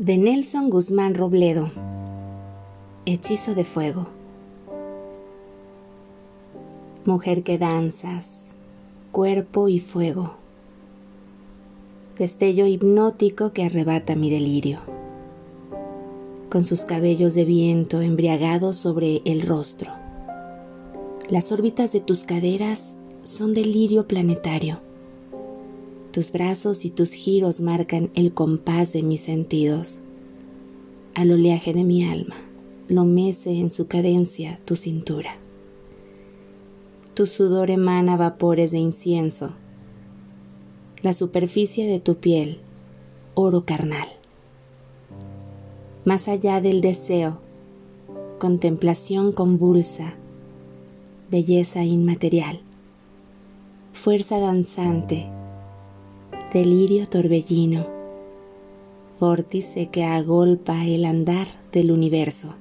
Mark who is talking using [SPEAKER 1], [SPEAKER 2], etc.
[SPEAKER 1] De Nelson Guzmán Robledo. Hechizo de fuego. Mujer que danzas, cuerpo y fuego. Destello hipnótico que arrebata mi delirio. Con sus cabellos de viento embriagados sobre el rostro. Las órbitas de tus caderas son delirio planetario tus brazos y tus giros marcan el compás de mis sentidos. Al oleaje de mi alma lo mece en su cadencia tu cintura. Tu sudor emana vapores de incienso. La superficie de tu piel, oro carnal. Más allá del deseo, contemplación convulsa, belleza inmaterial, fuerza danzante, delirio torbellino, vórtice que agolpa el andar del universo.